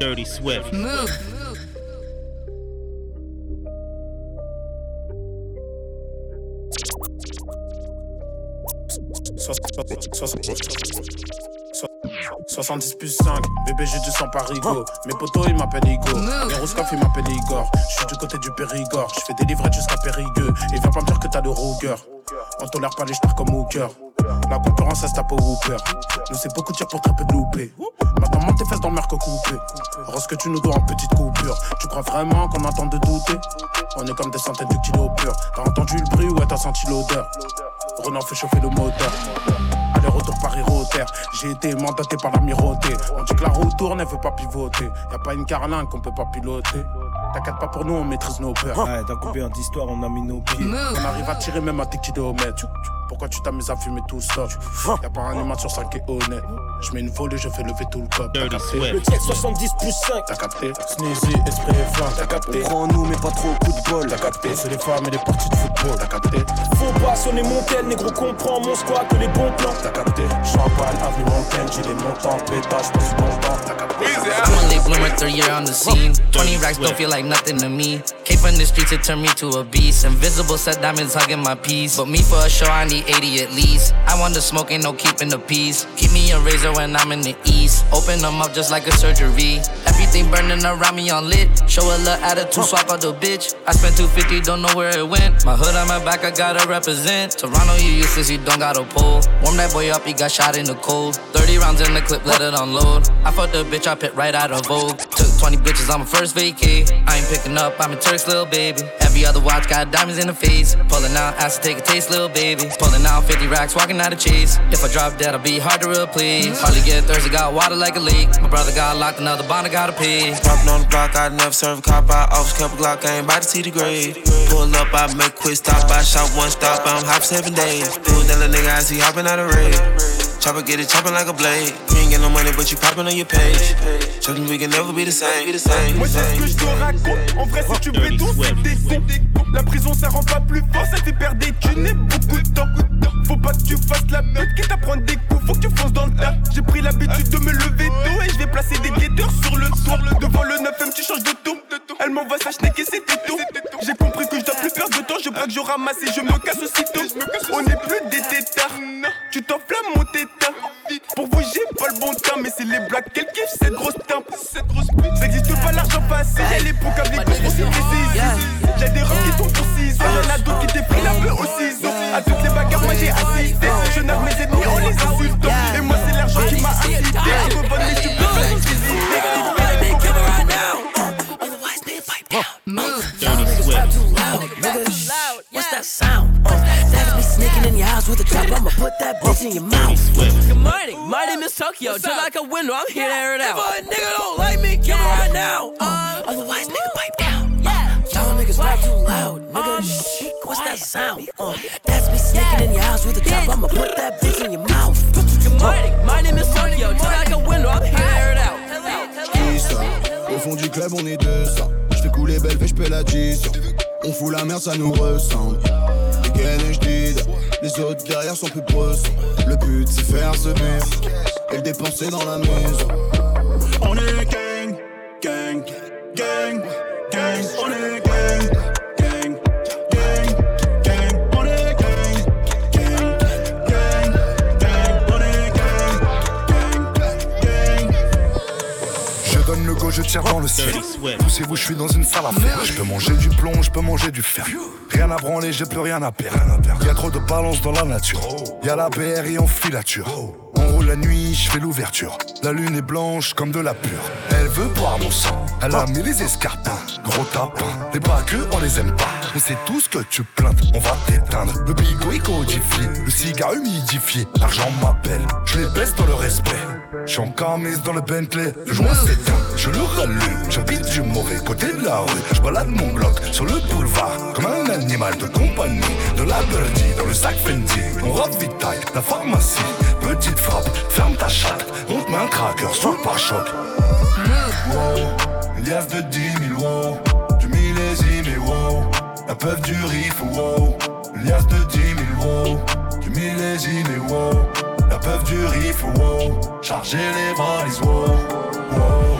Dirty Swift. Move. So- so- so- so- 70 plus 5, bébé j'ai du sang parigo Mes potos ils m'appellent Igo Les Rouskaf ils m'appellent Igor. Je suis du côté du Périgord. Je fais des livrettes jusqu'à Périgueux. Et viens pas me dire que t'as de rogueur On tolère pas les stars comme Hooker. La concurrence elle se tape au Whooper. Nous c'est beaucoup de tirs pour très peu de Maintenant monte tes fesses dans le merc coupé Rose que tu nous dois en petite coupure. Tu crois vraiment qu'on entend de douter On est comme des centaines de kilos purs. T'as entendu le bruit ouais t'as senti l'odeur Renan fait chauffer le moteur. Aller-retour Paris-Rotter J'ai été mandaté par l'amirauté On dit que la roue tourne, elle veut pas pivoter. Y'a pas une carlingue qu'on peut pas piloter. T'inquiète pas pour nous, on maîtrise nos peurs. Ouais, dans combien d'histoires on a mis nos pieds. On arrive à tirer même à tes kilomètres Pourquoi tu t'amuses à fumer tout seul Y'a pas un humain sur 5 qui est honnête. Je mets une volée, je fais lever tout le cop T'as Dirty capté Le check 70 plus 5. T'as capté? Sneezy, esprit et flingue T'as capté? Prends-nous, mais pas trop coup de bol. T'as capté? C'est les femmes et les parties de football. T'as capté? Faut pas sonner mon tel, négro comprend mon squat que les bons plans. T'as capté? Champagne, avenue Montaigne J'ai les montants, pétage, passe bon temps. T'as capté? I'm a late bloomer, third year on the scene. 20 racks don't feel like nothing to me. Came from the streets, it turned me to a beast. Invisible set diamonds hugging my piece. But me for a show, I need 80 at least. I want the smoke, ain't no keeping the peace. Keep me a razor when I'm in the east. Open them up just like a surgery. Everything burning around me on lit. Show a little attitude, swap out the bitch. I spent 250, don't know where it went. My hood on my back, I gotta represent. Toronto, you useless, you don't got a pull. Warm that boy up, he got shot in the cold. 30 rounds in the clip, let it unload. I fucked the bitch, I pit right out of Vogue. Took 20 bitches on my first vacay. I ain't picking up, I'm a Turk's little baby. Every other watch got diamonds in the face. Pulling out, ask to take a taste, little baby. Pulling out 50 racks, walking out of chase. If I drop dead, I'll be hard to replace. Hardly get thirsty, got water like a leak. My brother got locked, another bond, I gotta pay. Popping on the block, I never serve a cop. I always kept a Glock, I ain't about to see the grade. Pull up, I make quick stop. I shot one stop, I'm hop seven days. Doing that little nigga, I see hopping out of raid. Chopper get it chopping like a blade. Get no money, but you popping on your page. We can never be the same. Be the same. Moi c'est ce que je te raconte. En vrai si tu béton c'est des cons La prison ça rend pas plus fort Ça fait perdre des thunes et beaucoup de temps. Faut pas que tu fasses la pute Quitte à prendre des coups. Faut que tu fonces dans le tas. J'ai pris l'habitude de me lever tôt Et je vais placer des guetteurs sur le toit. Devant le 9ème tu changes de ton Elle m'envoie sa schneck et c'était tout. J'ai compris que je dois plus perdre de temps. Je braque, je ramasse et je me casse aussitôt. On est plus des tétards Tu t'enflammes mon tétard Pour vous j'ai pas le bon temps Mais c'est les blagues qu'elle kiffe cette grosse tempe Cette grosse pute. Ça existe pas l'argent Elle est pour câbler précise J'ai des robes qui tombent pour 6 ans Y'en a d'autres qui défilent un peu au ciseau. À toutes les bagarres moi j'ai assisté. Je nargue mes ennemis en les insultant. Et moi c'est l'argent qui m'a incité. Je revends les stupes Move. Dirty Swift. What's that sound? Me sneaking in your house with a trap. I'ma put that bitch in your mouth. Swift. Good morning, my name is Tokyo. Just like a window, I'm here to air it out. If a nigga don't like me, right now. Uh, otherwise, nigga, pipe down. Yeah. Y'all niggas rap too loud. Nigga, shh, what's that sound? Uh, that's me sneaking in your house with a trap. I'ma put that bitch in your mouth. Good morning, my name is Tokyo. Just like a window, I'm here to air it out. Au fond du club, on est deux ça. J'fais couler belle, fais j'paie l'addition. On fout la merde, ça nous ressemble. Et j'dide, les autres derrière sont plus bressons. Le but c'est faire ce bif et le dépenser dans la maison. On est gang, gang, gang, gang. On est gang, je tire dans le ciel. Poussez-vous, je suis dans une salle à faire. Je peux manger du plomb, je peux manger du fer. Rien à branler, j'ai plus rien à perdre. Y a trop de balance dans la nature. Y a la BRI en filature. On roule la nuit, je fais l'ouverture. La lune est blanche comme de la pure. Elle veut boire mon sang. Elle a mis les escarpins. Gros tapin. Les bagueux, on les aime pas. On sait tout ce que tu plaintes. On va t'éteindre. Le bigot est codifié. Le cigare humidifié. L'argent m'appelle. Je les baisse dans le respect. Je suis en camise dans le Bentley. Le joint s'éteint. Je le rallume. J'habite du mauvais côté de la rue. Je balade mon bloc sur le boulevard. Comme un animal de compagnie. De la birdie dans le sac Fendi. On ravitaille la pharmacie. Petite frappe, ferme ta chatte. On te met un cracker sous le pare-choc. Wow, liasse de 10 000 wow. Du millésime et wow. La peuf du riff wow. Liasse de 10 000 wow millésime et wow La peuple du riff, wow. Charger les valises, wow Wow.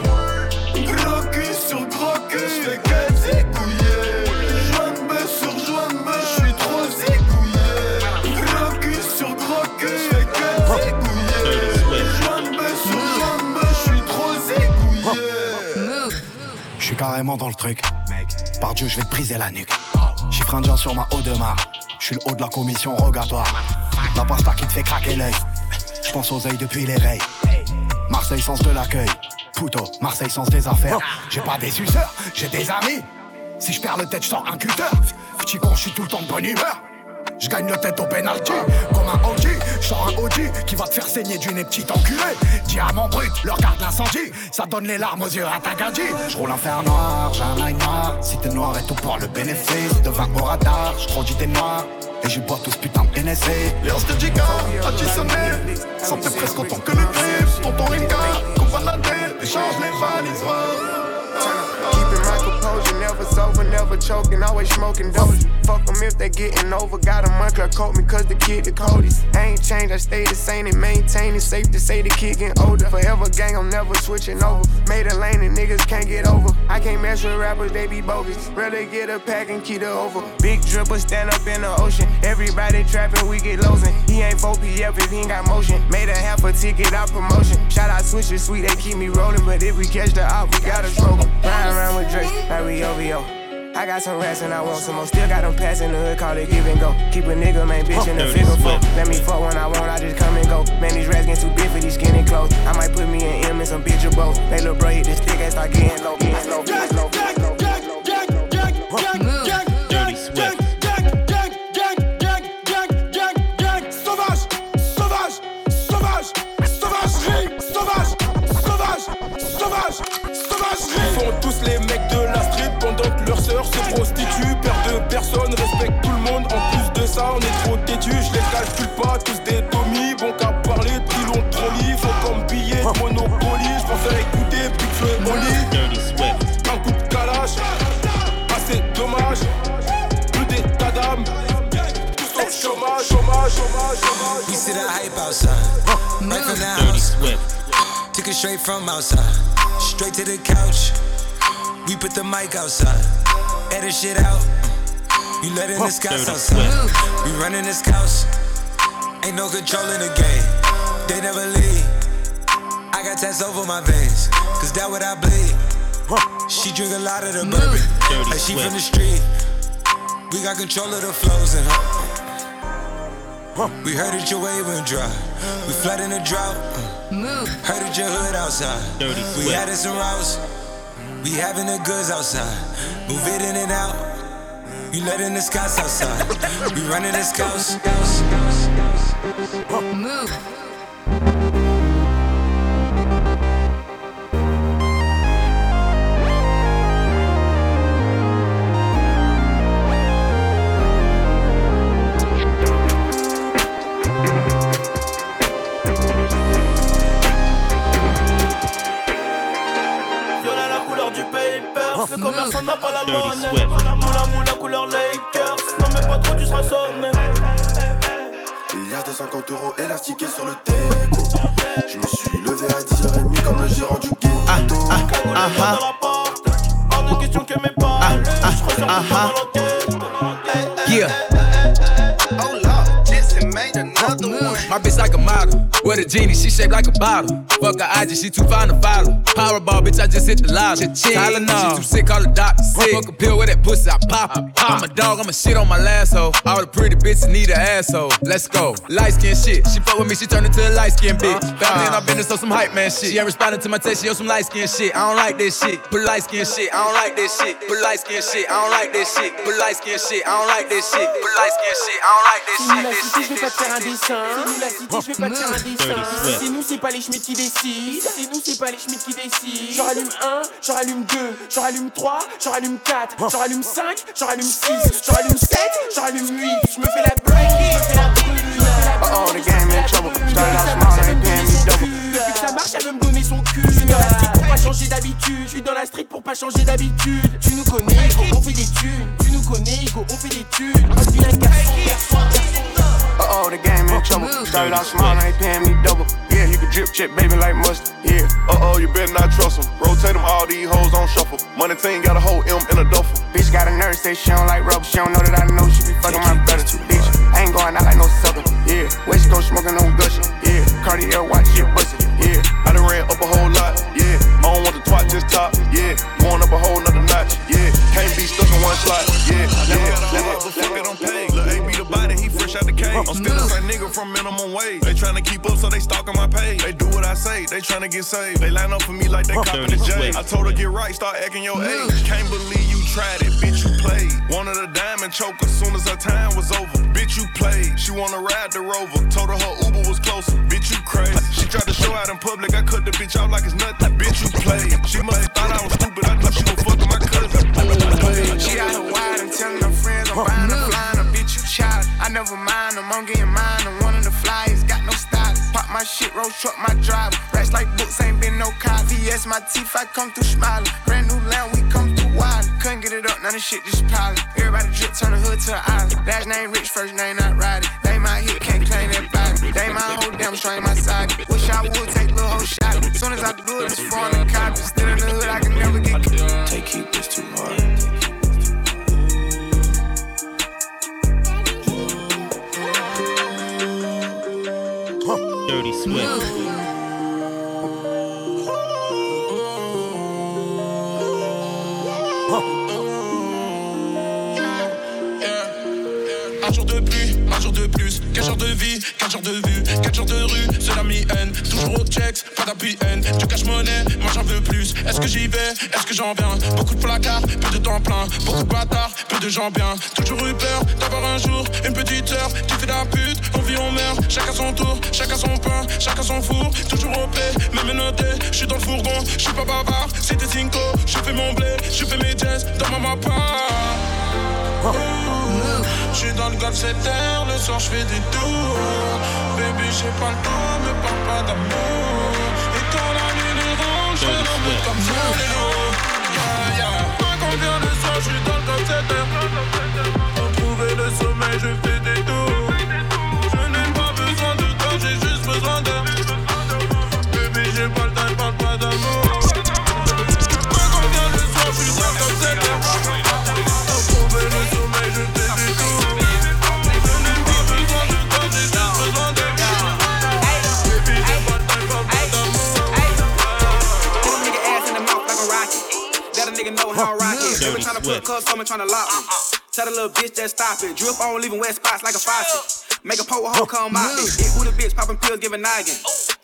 Gros sur gros cul, j'fais que zigouiller. Joigne-me sur joigne-me, j'suis trop zigouillé Gros cul sur gros cul, j'fais que zigouiller. Joigne-me sur joigne-me, j'suis trop zigouillé J'suis carrément dans le truc. Par Dieu, j'vais te briser la nuque. Chiffre indien sur ma haut de marque je suis le haut de la commission rogatoire. La pasta qui te fait craquer l'œil. Je pense aux œils depuis l'éveil. Marseille sens de l'accueil. Puto, Marseille sens des affaires. J'ai pas des suceurs, j'ai des amis. Si je perds le tête, je sors un cutter. Petit con, je suis tout le temps de bonne humeur. Je gagne le tête au penalty, comme un OG. Sors un OG qui va te faire saigner du nez petit. Diamant brut, leur garde l'incendie. Ça donne les larmes aux yeux à ta. Je roule un fer noir, j'ai un œil noir. Si t'es noir et tout pour le bénéfice de 20 au radar, je trop t'es noir. Et je bois tout ce putain de NSC Léon de Giga, additionnel Santé presque autant que le grip Tonton Ringa, coupe la tête Échange les valises never choking, always smoking dope. Fuck them if they getting over. Got a monkey coat me cause the kid the coldest. I ain't changed, I stay the same and maintain it. Safe to say the kid getting older. Forever gang, I'm never switching over. Made a lane and niggas can't get over. I can't mess with rappers, they be bogus. Rather get a pack and keep it over. Big dripper stand up in the ocean. Everybody trapping, we get losing. He ain't 4PF if he ain't got motion. Made a half a ticket out promotion. Shout out Switcher Sweet, they keep me rolling. But if we catch the op, we gotta stroke him. Ride around with Drake like we OVO. I got some rats and I want some more. Still got them pass in the hood, call it give and go. Keep a nigga, man, bitch in the figure four. Let me fuck when I want, I just come and go. Man, these rats get too big for these skinny clothes. I might put me in M and some bitch or both. They little bro hit this stick and start getting low, getting low, getting low, low. se prostituent, père de personne, respecte tout le monde. En plus de ça, on est trop têtu, je les calcule pas, tous des tomis. Bon qu'à parler, plus long trop lit, faut comme billet de Monopoly. Je pensais écouter, puis que je lit. Un coup de calache, assez dommage. Plus d'état d'âme, tous au chômage, chômage, chômage, chômage. We see the hype outside, right from the house. Took it straight from outside, straight to the couch. We put the mic outside. Edit shit out. You letting the scouts outside. We running this house. Ain't no control in the game. They never leave. I got tats over my veins. Cause that what I bleed. She drink a lot of the bourbon. Like she from the street. We got control of the flows in her. We heard that your wave went dry. We flood in the drought. Heard that your hood outside. We added some routes. We having the goods outside. Move it in and out. You letting the scouts outside. We running the scouts. Move. Personne n'a pas la monnaie. Moula moula couleur Lakers. Non mais pas trop, tu seras sonné. Il y a des 50 euros élastiqués sur le déco. Je me suis levé à 10h30 comme le gérant du ghetto. Ah, ah, ah, ah. Hors de question que mes. Ah, ah, ah, ah. Yeah. My bitch like a model. With a genie, she shaped like a bottle. Fuck her IG, she too fine to follow. Powerball, bitch, I just hit the lotto. Tylenol, she too sick, call the doctor sick. Fuck a pill with that pussy, I pop it. I'm a dog, I'm a shit on my last hoe. All the pretty bitches need an asshole. Let's go. Light skin shit. She fuck with me, she turn into a light skin bitch. Uh-huh. Family and I been so some hype man shit. She ain't responding to my text, she on some light skin shit. I don't like this shit. Put light skin shit, I don't like this shit. Put light skin shit, I don't like this shit. Put light skin shit, I don't like this shit. Put light skin shit, I don't like this shit. This shit, this shit, this shit. je vais pas te faire un dessin. C'est nous, c'est pas les schmitts qui décident. C'est nous, c'est pas les schmitts qui décident. J'en rallume 1, j'en rallume 2, j'en rallume 3, j'en rallume 4, j'en rallume 5, j'en rallume 6, j'en rallume 7, j'en rallume 8. Je me fais la break, je me fais la brûle. Oh, the game in trouble. Started out small, they paying me double. Depuis que ça marche, elle veut me donner son cul. Je suis dans la street pour pas changer d'habitude. Je suis dans la street pour pas changer d'habitude. Tu nous connais, on fait des thunes. Tu nous connais, on fait des thunes. Un garçon, garçon, garçon. Uh oh, the game in trouble. Started out small, ain't paying me double. Yeah, you can drip chip, baby, like mustard. Yeah. Uh oh, you better not trust him. Rotate them, all these hoes on shuffle. Money team got a whole M in a duffel. Bitch got a nurse, say she don't like rubber. She don't know that I know she be fucking my brother. Bitch, I ain't going out like no sucker. Yeah. West Coast smoking on gushing. Yeah. Cartier watch shit bustin'. Yeah. I done ran up a whole lot. Yeah. I don't want the twat just top. Yeah. Going up a whole nother notch. Yeah. Can't be stuck in one slot. Yeah. Yeah. Yeah. yeah. yeah. yeah. yeah. yeah. yeah. yeah fresh out the cage. I'm still the same nigga from minimum wage. They tryna keep up, so they stalking my page. They do what I say, they tryna get saved. They line up for me like they copping the J. I told her get right, start acting your age. Can't believe you tried it, bitch. You played. Wanted a diamond choke as soon as her time was over. Bitch, you played. She wanna ride the rover. Told her her Uber was closer. Bitch, you crazy. She tried to show out in public. I cut the bitch out like it's nothing. Bitch, you played. She must have thought I was stupid. I knew she was fucking my cousin. She out her wide and telling her friends I'm buying a flying child. I never mind I'm getting mine. I'm one of the flyers, got no style. Pop my shit, roll truck, my driver. Racks like books, ain't been no cop. VS, my teeth, I come through smiling. Brand new land, we come through wild. Couldn't get it up, none of shit just piling. Everybody drip, turn the hood to an island. Last name rich, first name not riding. They my hit, can't claim that body. They my whole damn strain my side. Wish I would take little whole shot. Soon as I do it, it's copy. Still est-ce que j'y vais, est-ce que j'en viens, beaucoup de placards, peu de temps plein, beaucoup de bâtards, peu de gens bien, toujours eu peur d'avoir un jour, une petite heure, fait de la pute, on vit, on meurt, chacun son tour, chacun son pain, chacun son four, toujours au paix, même noté, je suis dans le fourgon, je suis pas bavard, c'était Cinco, je fais mon blé, je fais mes jazz dans ma mappa. Je suis dans le golf 7 heures, le soir je fais des tours. Baby j'ai pas le temps, me parle pas d'amour Retrouver le sommeil, je fais it. They been tryna put a cuff, someone tryna lock me. Tell the little bitch that stop it. Drip on, leaving wet spots like a faucet. Make a pole hoe come out it. Big booty bitch popping pills, giving noggin.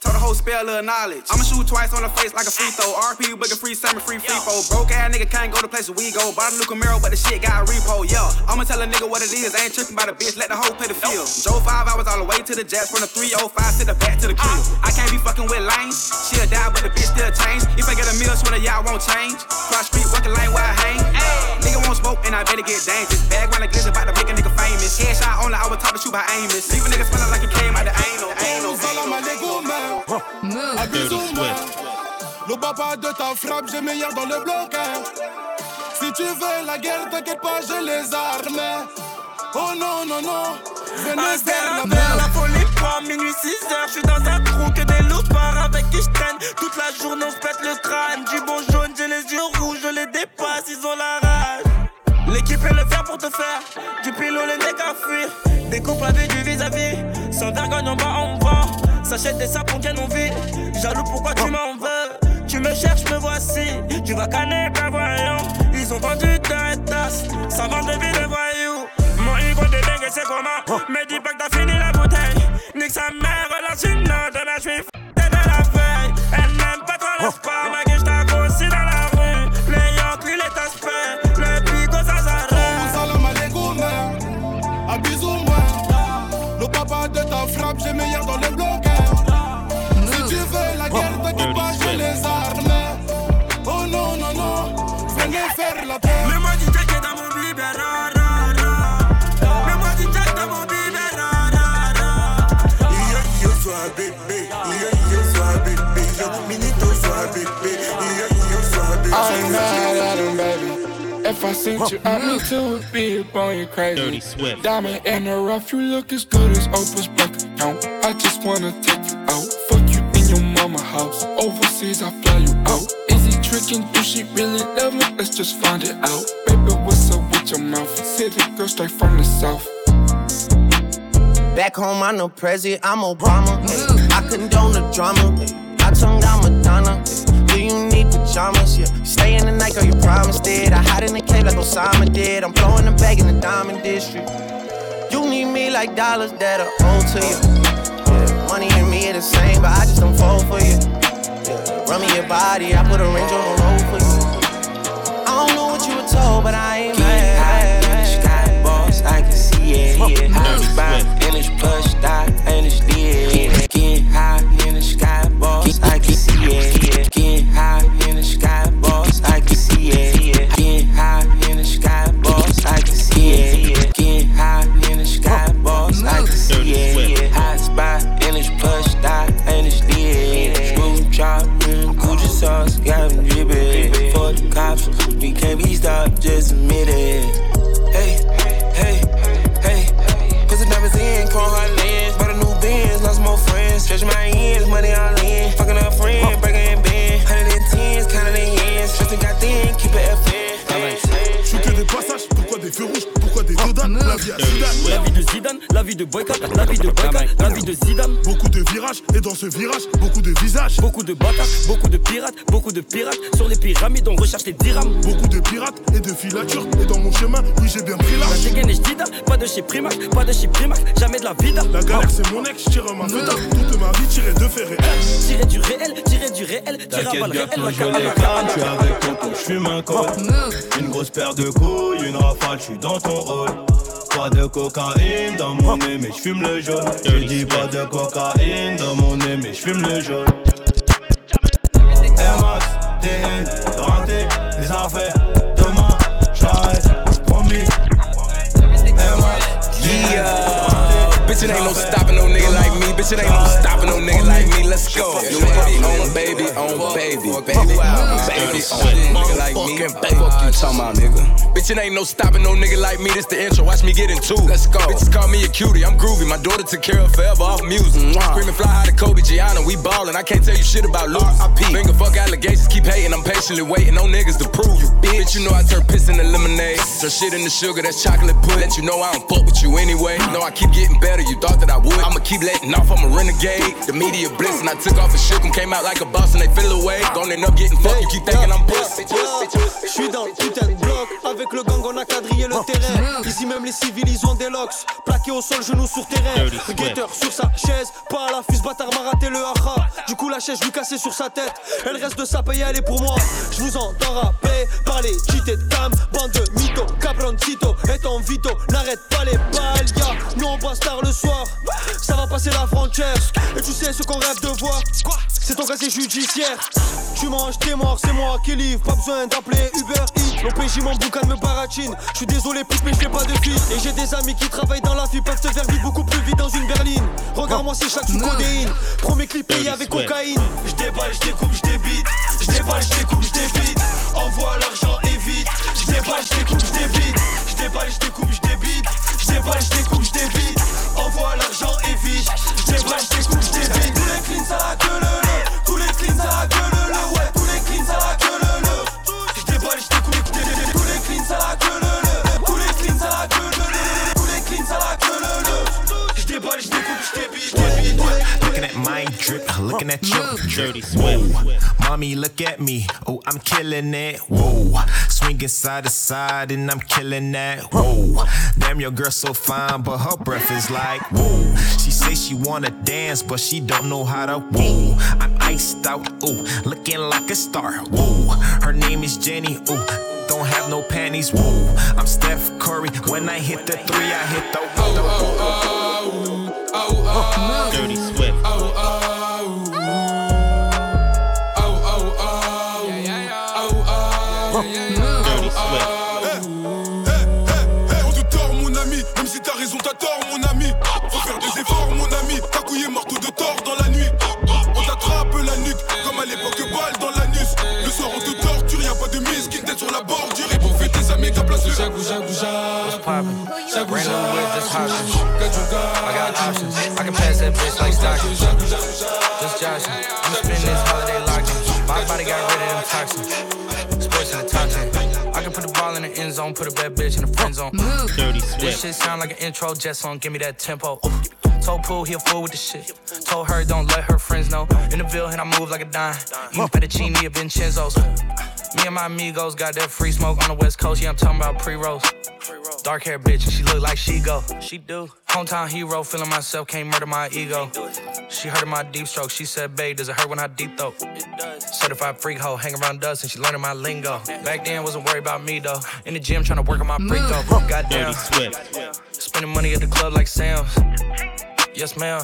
Told the whole spell of knowledge. I'ma shoot twice on the face like a free throw. RP booking free summer, free free throw. Broke ass nigga can't go to places we go. Bought a new Camaro, but the shit got a repo. Yeah, I'ma tell a nigga what it is. I ain't tripping by the bitch, let the hoe pay the field. Drove five hours all the way to the jets from the 305 to the back to the crib. I can't be fucking with lanes. She'll die, but the bitch still change. If I get a meal, swear to y'all won't change. Cross street, walking lane where I hang. Nigga won't smoke, and I better get dangerous. Bag round the glitz about to make a nigga famous. Headshot only, I was taught to shoot by Amos. Leave a nigga smelling like he came out the anal. anal. Salam alaikum, Abuse ou moins. Le papa de ta frappe, j'ai meilleur dans le bloc. hein. Si tu veux la guerre, t'inquiète pas, j'ai les armes. Oh non, non, non. Venez faire la folie prend minuit 6 heures, je suis dans un trou que des loupards avec qui je traîne Toute la journée on se pète le crâne Du bon jaune, j'ai les yeux rouges, je les dépasse, ils ont la rage L'équipe est le fer pour te faire Du pilot le nez qu'à fuir Des couples avec du vis-à-vis Sans vergogne en bas on vend S'achète des sapons qu'elles ont vide Jaloux pourquoi tu m'en veux? Tu me cherches, me voici. Tu vas canner pas voyant. Ils ont vendu ta tasse Ça vend de vie de voyous Mon ego de dingue c'est comment? Mais dis pas que t'as fini la bouteille. Nique sa mère, relâche une note Demain je suis f*** de la feuille Elle n'aime pas sport Ma I'm mad at him, baby. If I seen you at me too, would be up on you crazy. Dirty Swift. Diamond in the rough, you look as good as Oprah's bank account. I just wanna take you out, fuck you in your mama house. Overseas, I fly you out. Is he tricking? Do she really love me? Let's just find it out. Baby, what's up with your mouth? City girl straight from the south. Back home, I'm no president, I'm Obama. Ay, I condone the drama. Ay, I tongue down Madonna. Ay, do you pajamas? Yeah. Stay in the night, girl, you promised it. I hide in the cave like Osama did. I'm blowing the bag in the diamond district. You need me like dollars that are owed to you. Yeah, money and me, it the same, but I just don't fall for you. Yeah. Run me your body, I put a range on the road for you. I don't know what you were told, but I ain't mad. High in the sky, boss, I can see it. Yeah, high spot, and it's plush, dot, and it's lit. Getting high in the sky, boss, I can see it. Getting high can't be stopped, just admit it. Hey, La vie à Zidane, La vie de Zidane, la vie de boycott, la vie de boycott, la vie de Zidane. Beaucoup de virages, et dans ce virage, beaucoup de visages. Beaucoup de bâtards, beaucoup de pirates, beaucoup de pirates. Sur les pyramides, on recherche les dirhams. Beaucoup de pirates et de filatures, et dans mon chemin, oui j'ai bien pris La l'âge. dégaine et Jdida, pas de chez Primac, pas de chez Primac, jamais de la vida. La galère c'est mon ex, tire ma feta, toute ma vie tirée de fer et Tirer du réel, tirer du réel, tirer à balle réel, calme, je suis avec Coco, je fume un col Une grosse paire de couilles, une rafale, je suis dans ton rôle Pas de cocaïne dans mon nez, mais je fume le jaune. Je dis pas de cocaïne dans mon nez, mais je fume le jaune. Max, TN, raté, les affaires. Demain, j'arrête, promis. Yeah, bitch, it ain't no stopping no nigga like. Bitch, it ain't no stopping no nigga like me. Let's go. You on baby, on baby, baby, baby, on nigga like me. Fuck you talking about, nigga. Bitch, it ain't no stopping no nigga like me. This the intro. Watch me get into. Let's go. Bitches call me a cutie. I'm groovy. My daughter took care of forever off music. Screaming fly high to Kobe Gianna. We ballin'. I can't tell you shit about Luke. Finger fuck allegations. Keep hating. I'm patiently waiting on niggas to prove you. Bitch, you know I turn piss into lemonade. Turn shit into sugar. That's chocolate pudding. Let you know I don't fuck with you anyway. No, I keep getting better. You thought that I would. I'ma keep letting off. I'm a renegade. The media bliss and I took off and shook 'em. Came out like a boss and they feel away. End up getting fucked. You keep thinking I'm pussy. Je suis dans le putain de bloc. Avec le gang on a quadrillé le terrain. Ici même les civils ils ont des locks. Plaqués au sol genoux sur terrain. Guetteur sur sa chaise. Pas à la fuse bâtard m'a raté le haha Du coup la chaise lui cassée sur sa tête. Elle reste de sa paye elle est pour moi. Je vous entends rapper Parler cheaté de cam. Bande de mythos Cabroncito. Et ton vito N'arrête pas les balles ya. Nous on passe tard le soir. Ça va passer la Et tu sais ce qu'on rêve de voir? C'est ton casier judiciaire. Tu manges t'es mort c'est moi qui livre. Pas besoin d'appeler Uber Eats. L'OPJ mon boucan me baratine. Je suis désolé plus mais je fais pas de fils Et j'ai des amis qui travaillent dans la vie. Peuvent se faire vivre beaucoup plus vite dans une berline. Regarde-moi ces chaque sous codéine. Premier clip payé avec cocaïne. Je déballe, je découpe, je débite. Je déballe, je découpe, at your drip. Whoa, mommy, look at me. Oh, I'm killing it. Whoa, swinging side to side and I'm killing that. Whoa, damn, your girl so fine, but her breath is like whoa. She say she wanna dance, but she don't know how to. Whoa, I'm iced out. Ooh, looking like a star. Whoa, her name is Jenny. Ooh. Don't have no panties, whoa. I'm Steph Curry. When I hit the three, I hit the whoa. Dirty Swift. That bitch like Stockton. Just joshing. I'm spending this holiday locked in. My body got rid of them toxins. Sports in the top 10. I can put the ball in the end zone, put a bad bitch in the friend zone. Move. Dirty This shit sound like an intro jet song, give me that tempo. Told Pooh he a fool with the shit. Told her don't let her friends know. In the Ville and I move like a dime. Eating fettuccine at Vincenzo's. Me and my amigos got that free smoke on the west coast. Yeah, I'm talking about pre rolls. Dark hair bitch, and she look like she go. She do. Hometown hero, feeling myself, can't murder my ego. She heard of my deep stroke. She said, babe, does it hurt when I deep throat? Certified freak hoe, hang around dust and she learning my lingo. Back then, wasn't worried about me though. In the gym, trying to work on my freak though. Goddamn. Spending money at the club like Sam's. Yes, ma'am.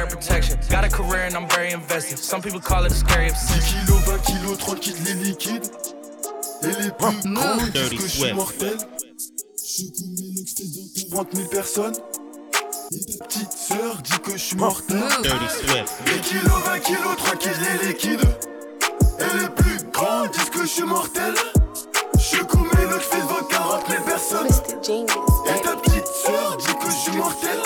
protection. Got a career and I'm very invested. Some people call it a scary obsession. 10 kilos, 20 kilos, tranquille, les liquides. Et les plus disent que je suis mortel. 30 000 personnes. Et ta petite sœur dit que je suis mortel. 10 kilos, 20 kilos, tranquille, les liquides. Et les plus grands disent que je suis mortel. Je cours mes locks, fais devant 40 000 personnes. Et ta petite sœur dit que je suis mortel.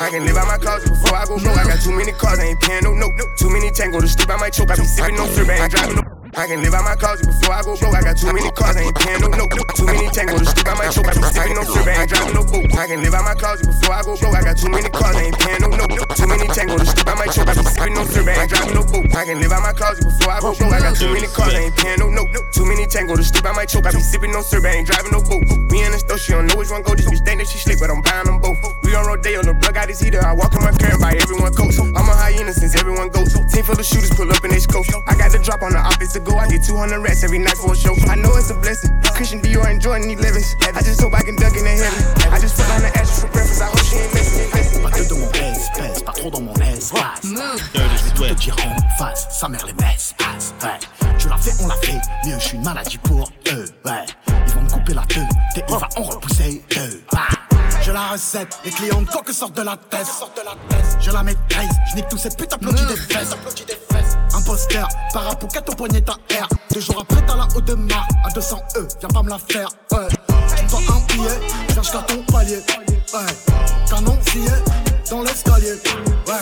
I can live out my closet before I go broke. I got too many cars, I ain't paying no note. Too many tango to sleep, I might choke. I be sipping no syrup, I ain't driving no. I can live out my closet before I go broke. I got too many cars, I ain't paying no note. Too many tango to sleep, I might choke. I be sipping no syrup, I ain't driving no boat. I can live out my closet before I go broke. I got too many cars, I ain't paying no note. Too many tango to sleep, I might choke. I be sipping no syrup, I ain't driving no boat. I can live out my closet before I go broke. I got too many cars, I ain't paying no note. Too many tango to sleep, I might choke. I be sipping no syrup, I ain't driving no boat. Me in the store, she don't know which one go. This bitch think that she sleep, but I'm buying them both. We on Rodeo, the plug got his heater. I walk in my car and buy everyone coats. I'm a hyena since everyone goes. Team full of shooters pull up in they scope. I got the drop on the opposite go. I get 200 rats every night for a show. I know it's a blessing. Christian Dior and Jordan 11s. I just hope I can duck in the heaven. I just put on the ashes for breakfast. I hope she ain't missing it. Pas que de mon espèce, pas trop dans mon espace. Je vais tout te dire en face, sa mère les baisse. Ouais. Tu l'as fait, on l'a fait. Mieux, je suis une maladie pour eux. Ouais. Ils vont me couper la tête. Et on va en repousser deux. Ouais. J'ai la recette, les clients de coque sortent de la tête. Je la maîtrise, je nique tous ces putains applaudis des fesses. Imposteur, parapouquette au poignet ta R. Deux jours après, t'as la haute de mar à 200 E. Viens pas me la faire, ouais. Dois un billet, viens jusqu'à ton palier. Ouais. Canon scié dans l'escalier. Ouais.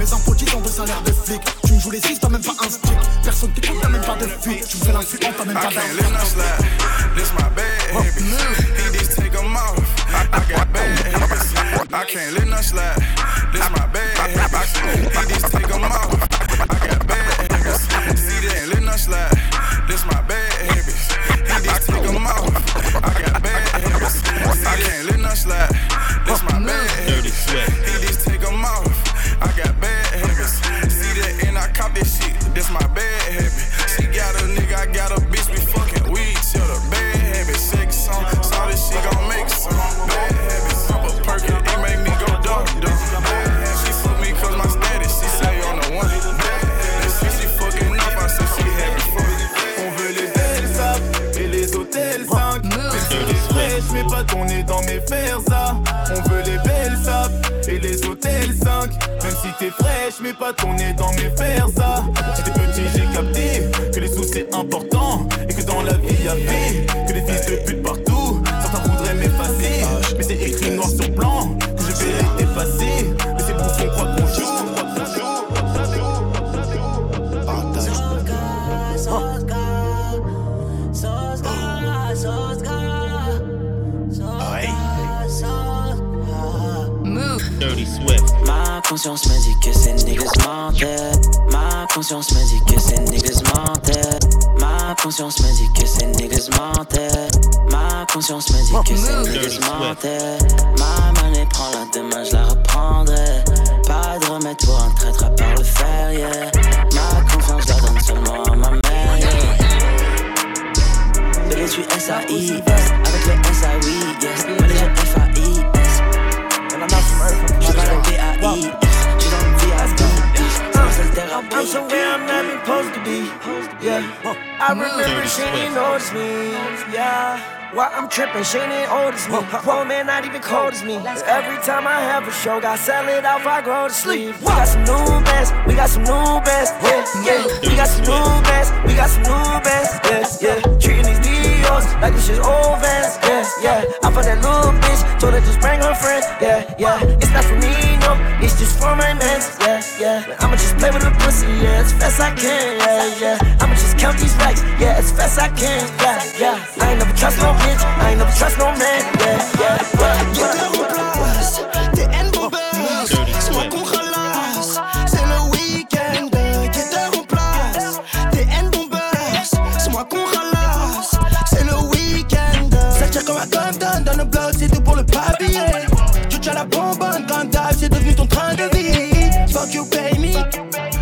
Mes impôts ont de salaire de flic. Tu me joues les six, t'as même pas un stick. Personne t'écoute, t'as même pas de fuite. Tu me fais l'influent, t'as même pas d'influence. This my habits. He just take 'em off. I, I got. I can't let no slide. This my habits. He just take 'em off. I got bad habits. See that, let no slide. This my bad habits. He just take 'em off. I got bad habits. I can't let no slide. This my bad habits. He just take 'em off. I got bad habits. See that, and I cop this shit. This my bad je mets pas ton nez dans mes fers, ça. Conscience me dit que ces niggas mentaient. Ma conscience me dit que ces niggas mentaient. Ma conscience me dit que ces niggas mentaient. Ma monnaie prend la demain, je la reprendrai. Pas de remède pour un traître à part le fer, yeah. Ma confiance, la donne seulement à ma mère, yeah. Bébé, je I'm somewhere I'm not supposed to be. Yeah. I remember she didn't notice me. Yeah. Why I'm tripping, she ain't old as me. Poor man, not even cold as me. Every time I have a show, got sell it out, I grow to sleep. We got some new bands, we got some new bands, yeah, yeah. We got some new bands, we got some new bands, yeah, yeah. Treating these DOs like this shit old vans, yeah, yeah. I fucked that little bitch, told her just bring her friends, yeah, yeah. It's not for me, no, it's just for my mans, yeah, yeah. I'ma just play with the pussy, yeah, as fast as I can, yeah, yeah. I'ma just count these racks, yeah, as fast as I can, yeah, yeah. I ain't never trust no bitch, I ain't never trust no man, yeah, yeah, yeah. Compton dans le bloc, c'est tout pour le papier. Tu tiens la bonbonne quand t'as, c'est devenu ton train de vie. Fuck you, pay me.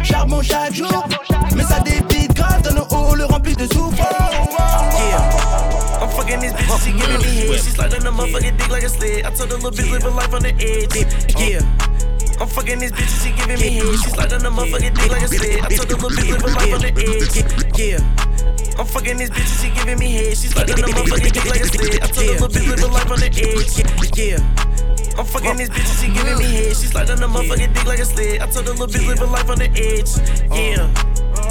Charbon chaque jour, mais ça débite grave dans le haut, le rempli de souffrance. Yeah. I'm fucking this bitch, she giving me head. She sliding the motherfucking dick like a sled. I told her little bitch living life on the edge. Yeah. I'm fucking this bitch, she giving me head. She sliding the motherfucking dick like a sled. I told her little bitch living life on the edge. Yeah. I'm fucking this bitch, she giving me head. She sliding the motherfucking dick like a sled. I told her little bitch living life on the edge. Yeah. I'm fucking this bitch, she giving me head. She sliding the motherfucking dick like a sled. I told her little bitch living life on the edge. Yeah.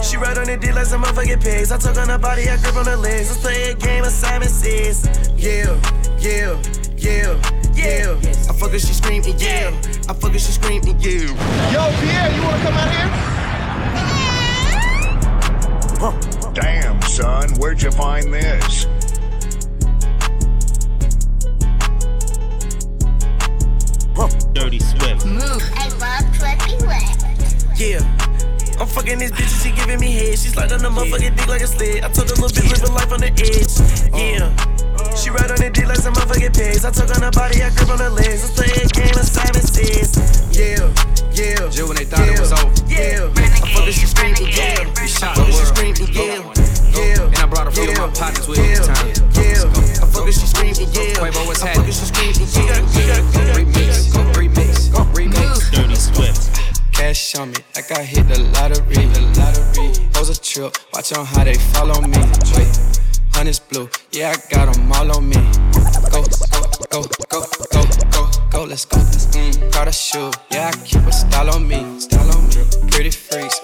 She ride on the dick like some motherfucking pigs. I talk on her body, I grip on her legs. Let's play a game of Simon Says. Yeah, yeah, yeah, yeah. I fuck her, she screaming, yeah. I fuck her, she screaming, yeah. Yo, Pierre, you wanna come out here? Damn, son, where'd you find this? Dirty Swift. Move. I love drippy wet. Yeah. I'm fucking this bitch and she giving me head. She slide on the motherfucking dick like a sled. I told her little bitch living life on the edge. Uh. Yeah. She ride on the dick like some motherfucking pigs. I took on her body, I grip on her legs. Let's play a game of Simon Says. Yeah, yeah. Just when they thought it was over. Yeah. I fuck her, she screaming, yeah. We shot Fuck the her, she world. screaming, yeah. Yeah. And I brought a few of my partners with me this time. Yeah. I fuck her, she screaming, yeah. Quavo, what's I fuck her, happening? she screaming, yeah. Remix, remix, remix. Dirty Swift. Cash on me, like I hit the lottery. The lottery. Pose a trip, watch on how they follow me. Wait, honey's blue, yeah, I got them all on me. Go, go, go, go, go, go, go, let's go. Mm, Prada shoe, yeah, I keep a style on me. Style on me. Pretty freaks,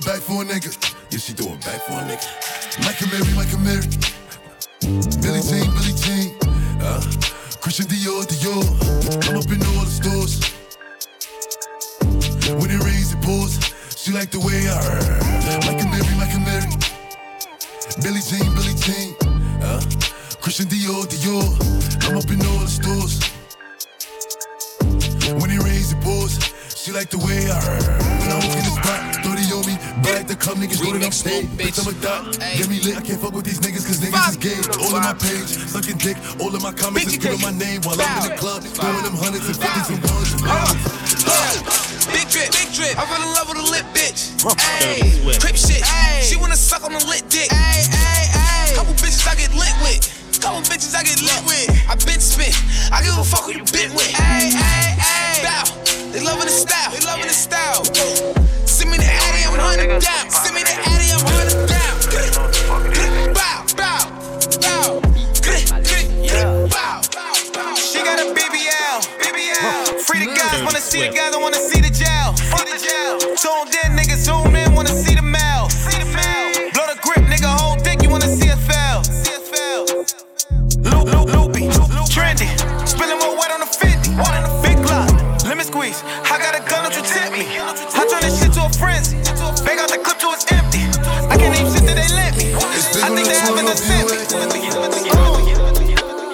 it back for a nigga. Yeah, she throw it back for a nigga. And Mary, and Mary. Billy Jean, Billy Jean. Uh, Christian Dior, Dior. I'm up in all the stores. When it rains, it pours. She like the way I heard. Mary, and Mary. Billy Jean, Billy Jean. Uh, Christian Dior, Dior. I'm up in all the stores. When it rains, it pours. She like the way I heard. On me. Back the club, niggas that I'm stayed. Bitch, I'm a dot. Get me lit. I can't fuck with these niggas, cause niggas is gay. All in my page, sucking dick. All in my comments is on my name while I'm in the club. Throwing them hundreds and fifties and ones and ones. Big drip, big drip. I fell in love with a lit bitch. Ayy, crip shit. She wanna suck on a lit dick. Ayy, ayy, ayy. Couple bitches I get lit with. Couple bitches I get lit with. I been spit. I give a fuck who you been with. Ayy, ayy, ayy. Bow. They loving the style. They loving the style. Send me Addy, I'm hundred down. Bow, bow, bow. She got a BBL, BBL. Free the guys, wanna see the guys, I wanna see the jail. In, nigga, zoom in, wanna see the mouth? See the. Blow the grip, nigga, whole you wanna see fail. Loopy, trendy. Spilling more wet on the 50. Big block, squeeze. I got a gun, don't you tip me. I turn this a. They got the clip till it's empty. I can't even sit that they let me. I think they having a sent me.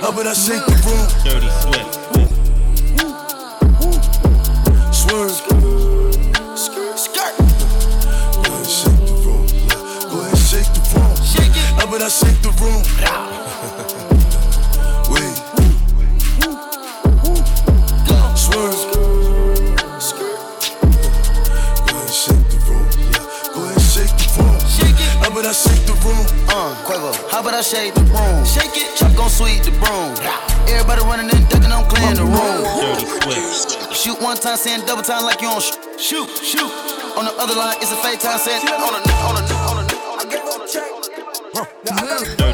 How about I shake the room? Dirty ahead, Swerve. Shake the room. How about I shake the room? How about I shake the broom? Shake it, chop gon' sweep the broom. Everybody running and ducking, I'm clearing the room. Dirty Shoot one time, saying double time like you on sh- shoot, shoot. On the other line, it's a fake time, saying on a on a on a. On a, on a, on a, on a, on a, on a, on a, on a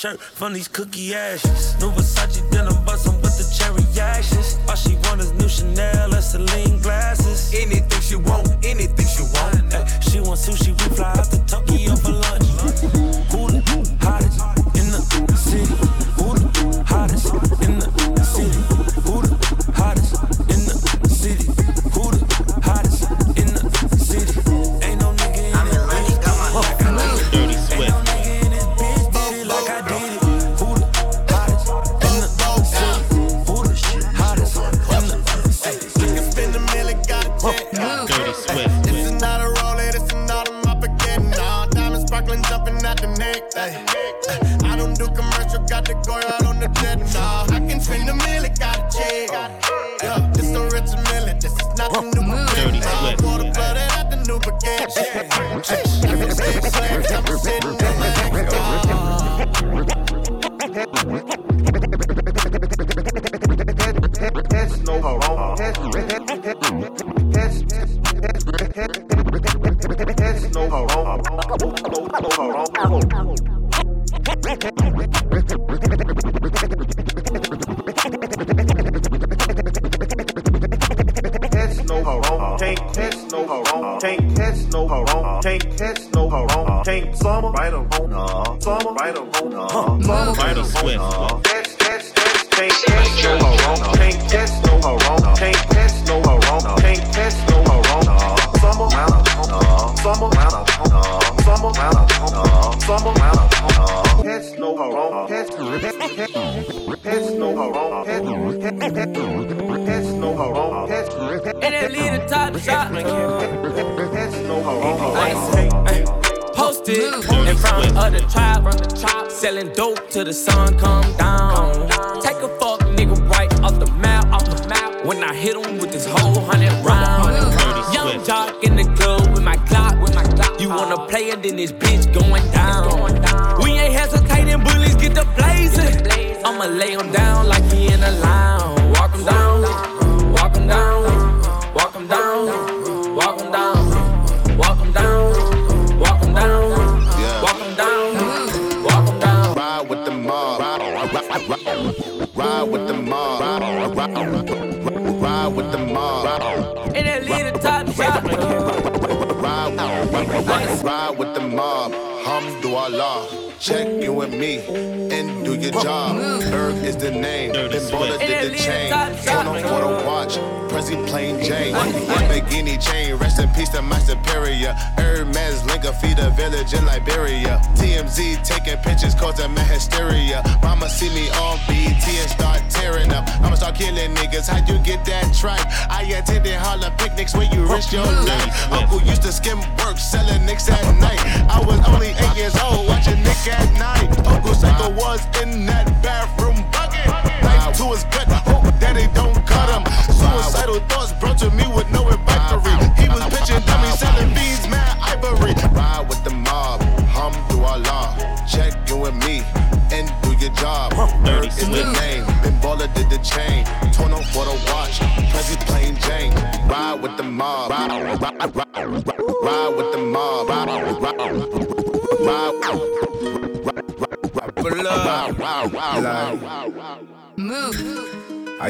shirt from these cookie ashes. No hold Can't catch no hold Can't summer right around nah. Summer right around nah. Summer right Dirty around Swift. nah. Catch, catch, catch. Can't catch no hold uh-huh. Can't catch no hold Can't catch no hold Can't catch no hold Summer round nah. Summer round nah. Summer round nah. Summer round nah. Catch no hold Catch, catch, catch no hold Catch, catch, catch no hold Catch, And that lead the top shot. Catch no hold Posted in front of the tribe, selling dope till the sun come down. Take a fuck nigga right off the map, off the map. When I hit him with this whole hundred round, young jock in the club with my Glock, with my Glock. You wanna play it, then this bitch going down. We ain't hesitating, bullies get the blazing. I'ma lay him down Hamdulillah. Check you and me and do your job. Berg is the name. Ben Baller did the chain. Turn on for the watch. Prezi plain Jane. Lamborghini chain. Rest in peace to my superior. Hermes Linker feed a village in Liberia. TMZ taking pictures causing my hysteria. Mama see me on BT and start tearing up. I'ma start killing niggas. How you get that tripe? I attended Harlem picnics where you risk your life. Uncle used to skim work selling nicks at night. I was only eight years old watching Nick at Nite. Uncle Psycho was in that bathroom bucket. Knife to his gut. Hope daddy don't cut him. Suicidal thoughts brought to me with no advisory. He was pitching dummies, selling beans, mad ivory. Ride with the mob. Hamdulillah. Check you and me and do your job. Berg is the name. Ben Baller did the chain. Torn on for the watch. Prezi plain Jane. Ride with the mob. Ride, ride, ride, ride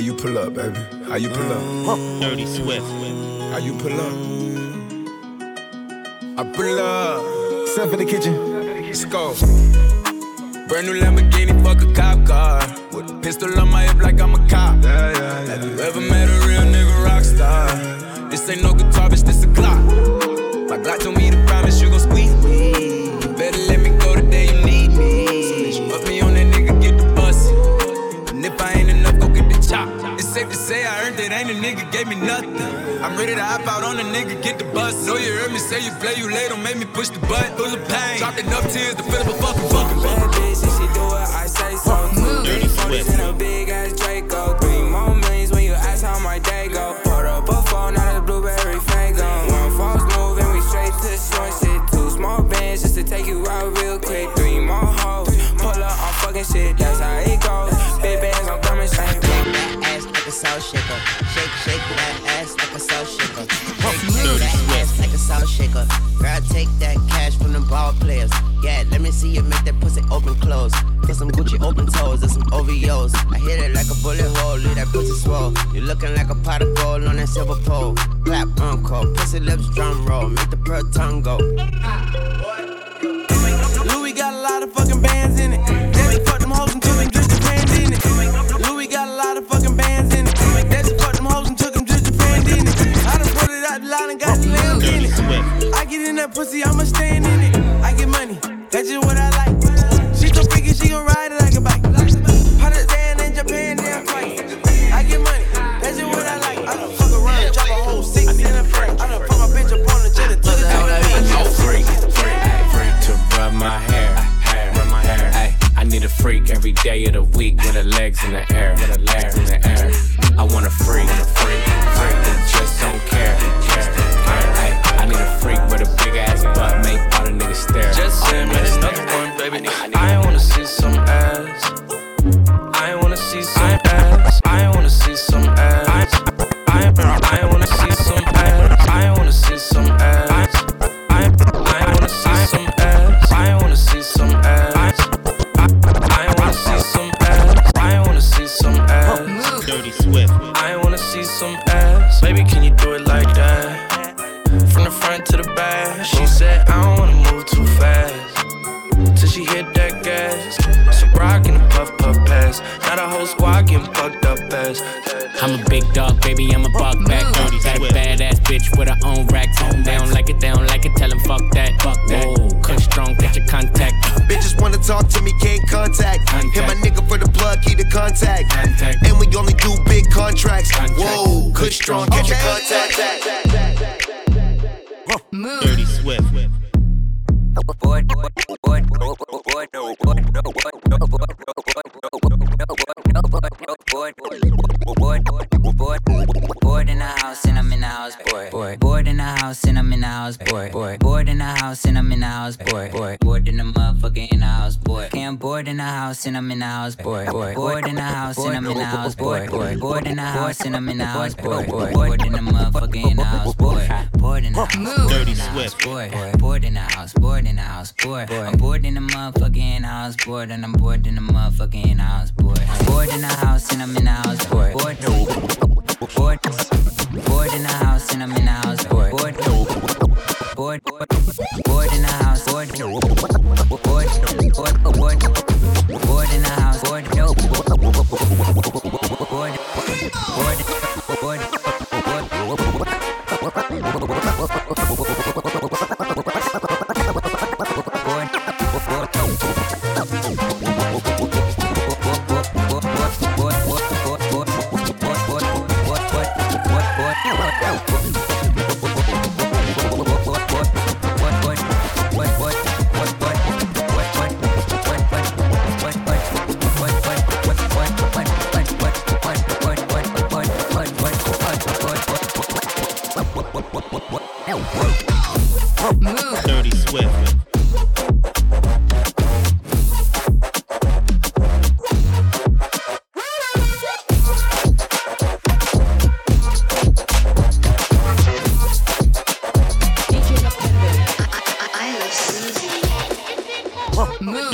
you pull up, baby? How you pull up? Huh. Dirty Swift. How you pull up? I pull up. Step in the kitchen. Let's go. Brand new Lamborghini, fuck a cop car. With a pistol on my hip like I'm a cop. Yeah, yeah, yeah. Have you ever met a real nigga rock star? This ain't no guitar, bitch, this a Glock. My Glock told me to say I earned it, ain't a nigga gave me nothing. I'm ready to hop out on a nigga, get the bus. Know you heard me say you play, you late, don't make me push the button. Full of pain, dropped enough tears to fill up a fucking fucking Bad bitch, if she do it, I say so. Dirty Forties Swift. in a big ass Draco. Three more millions when you ask how my day go. Shaker. Girl, take that cash from them ball players. Yeah, let me see you make that pussy open close. Put some Gucci open toes and some OVOs. I hit it like a bullet hole, leave that pussy swole. You looking like a pot of gold on that silver pole. Clap, uncle, pussy lips, drum roll, make the pearl tongue go. Ah, Louis that pussy, I'ma stand in it. I get money, that's just what I like. She so freaky, she gon' ride it like a bike. It down in Japan, damn twice. I get money, that's just what I like. I done fuck around, drop a whole six in a frame. I done put my bitch up on the jet to the Freak, freak, freak to rub my hair, hair, rub my hair. I need a freak every day of the week with her legs in the air, with her legs in the air. I want a freak, a freak, Strong, catch your contact. House and I'm in the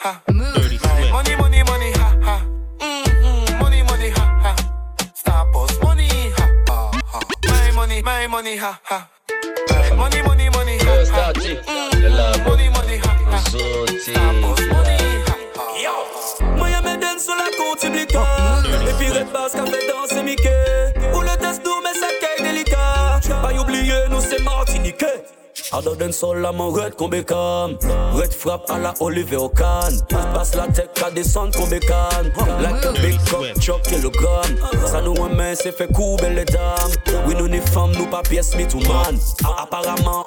Ha ha. Dirty My money, money, money, ha ha. Mm-hmm, money, money, ha ha. Stop us, money, ha ha. ha. My money, my money, ha ha. Harder than soul, red qu'on. Red frappe à la Olivier Ocan. Passe la tête à descendre qu'on bécane. Like a big cup, chop kilogramme. Ça nous remet, c'est fait couper les dames. Oui, nous, les femmes, nous pas pièces, mais tout man. Apparemment,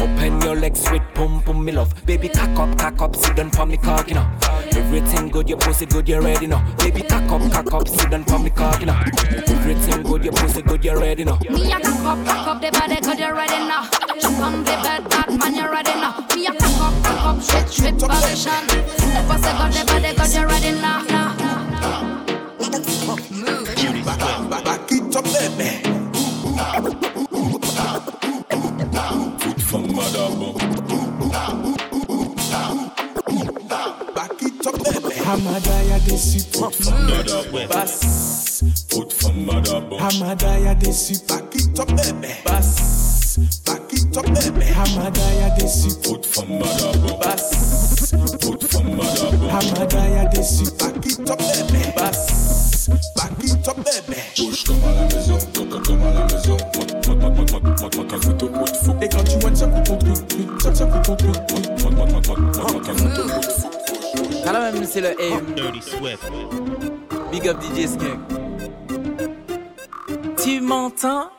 Open your legs, sweet pum pum, me love. Baby, cock up, cock up, sit down for me cock, you know. Everything good, your pussy good, you ready, no. Baby, cock up, cock up, sit down for me cock, you know. Everything good, your pussy good, you ready, no. Me a cock up, cock up the body, good you ready now. Jump on the bed, bad man, you ready now. Me a cock up, cock up, straight, straight position. If I say good the body, good you ready now. now. Back, back, back it up baby Hamadaya desi foot from Madabo. Bass. Foot from Madabo. Hamadaya desi Back it up baby Bass. Back it up baby Hamadaya desi foot from Madabo. Bass. Foot from Madabo. Hamadaya desi Back it up baby Bass. Back it up baby Touche comme à la maison, toque comme à la maison. Moi, moi. Le aim. Dirty Swift. Big up DJ Skunk. Tu m'entends?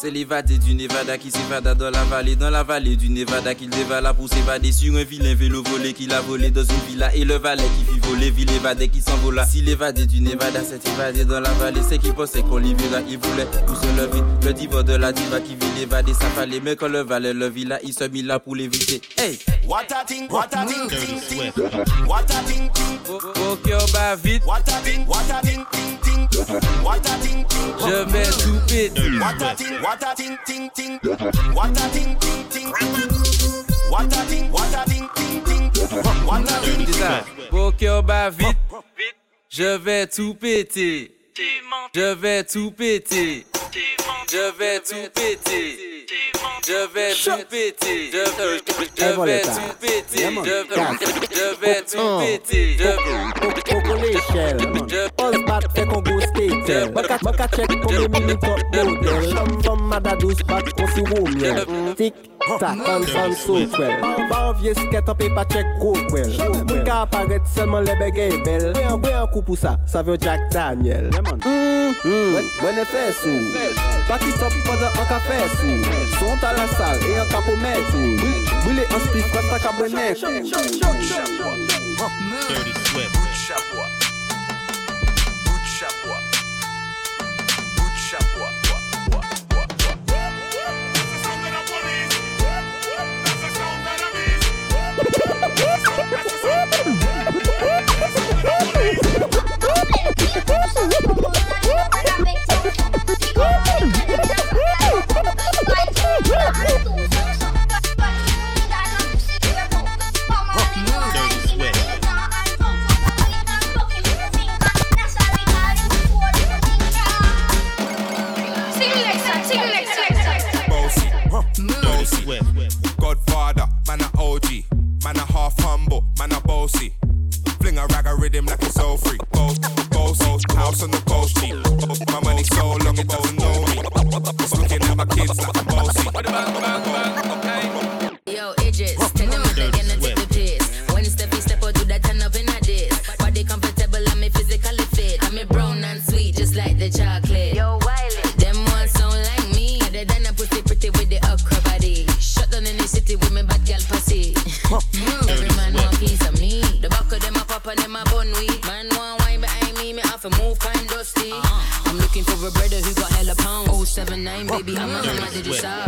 C'est l'évadé du Nevada qui s'évada dans la vallée, dans la vallée du Nevada qu'il dévala pour s'évader sur un vilain vélo volé qu'il a volé dans une villa et le valet qui fit voler, ville évadé qui s'envola. Si l'évadé du Nevada s'est évadé dans la vallée, c'est qu'il pensait qu'on l'y verra, il voulait pour se lever. Le diva de la diva qui vit l'évader, ça fallait, mais quand le valet le villa, il se mit là pour l'éviter. Hey! What a thing, what a thing. What a thing, que bas vite, What a thing, what a thing, a thing, je vais tout péter. What a thing, what a thing, ting ting What a thing, ting ting What a thing, what a thing, ting ting What a thing, C'est ça. Faut que bas vite, je vais tout péter. Je vais tout péter. Je vais tout péter. Je vais tout péter. Je, je, je vais tout péter. Je, je vais tout péter. population Us bat fek on go top model bat kon Tik tak an san kwel Ba an vie sket an pe pa go kwel ka aparet selman le bege bel Bwe an bwe an kou pou Jack Daniel Mwen e fè sou Pati top fada an ka fè sou Sont a la sal e an ka pou sou Bwile an chapeau Bout de chapeau Bout de chapeau Dirty bossy. Fling a rag a rhythm like it's all free. Boss, boss, house on the coast G. My money so long it doesn't know me. It's looking at my kids like I'm bossy. A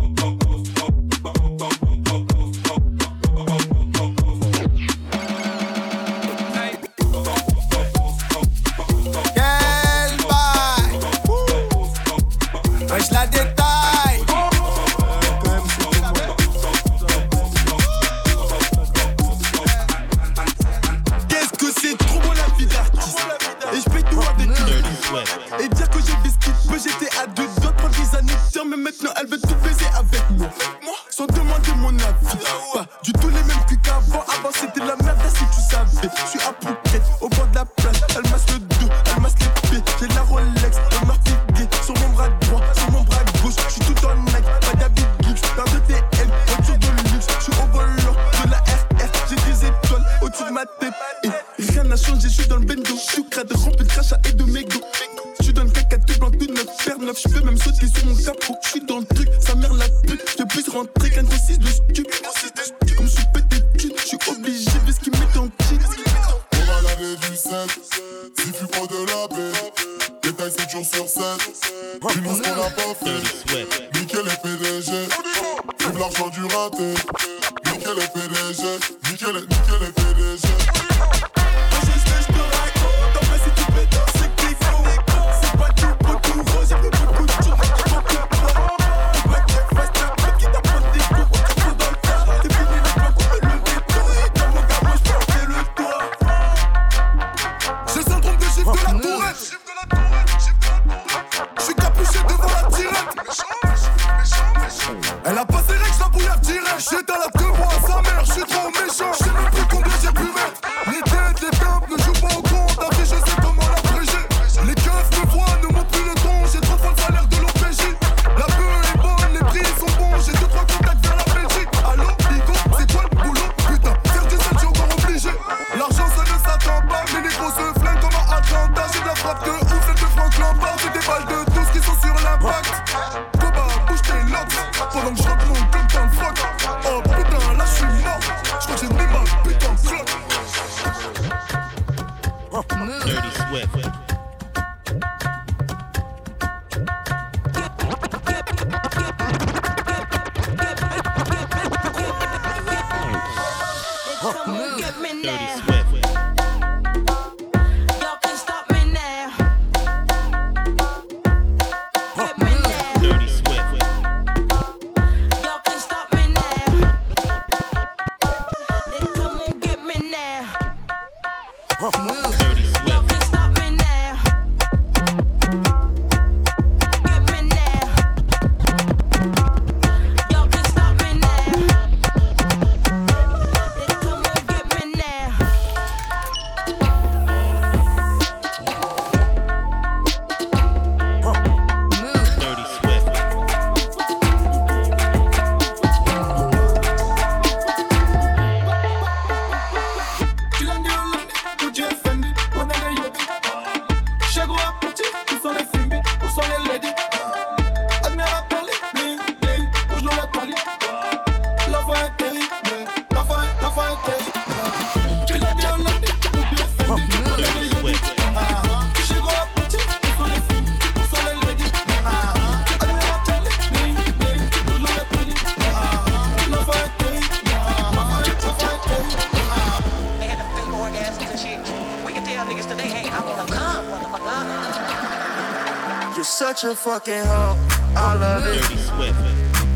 fucking hoe. I love it.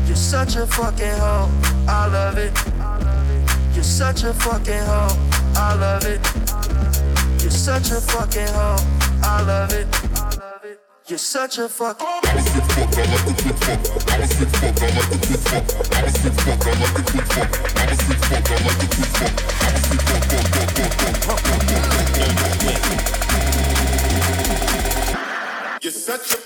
You're such a fucking hoe. I love it. You're such a fucking hoe. I love it. You're such a fucking hoe. I love it. You're such a fuck. Fuck, I like fuck, I like fuck, I like fuck, I like. I fuck, fuck, fuck, fuck. You're such a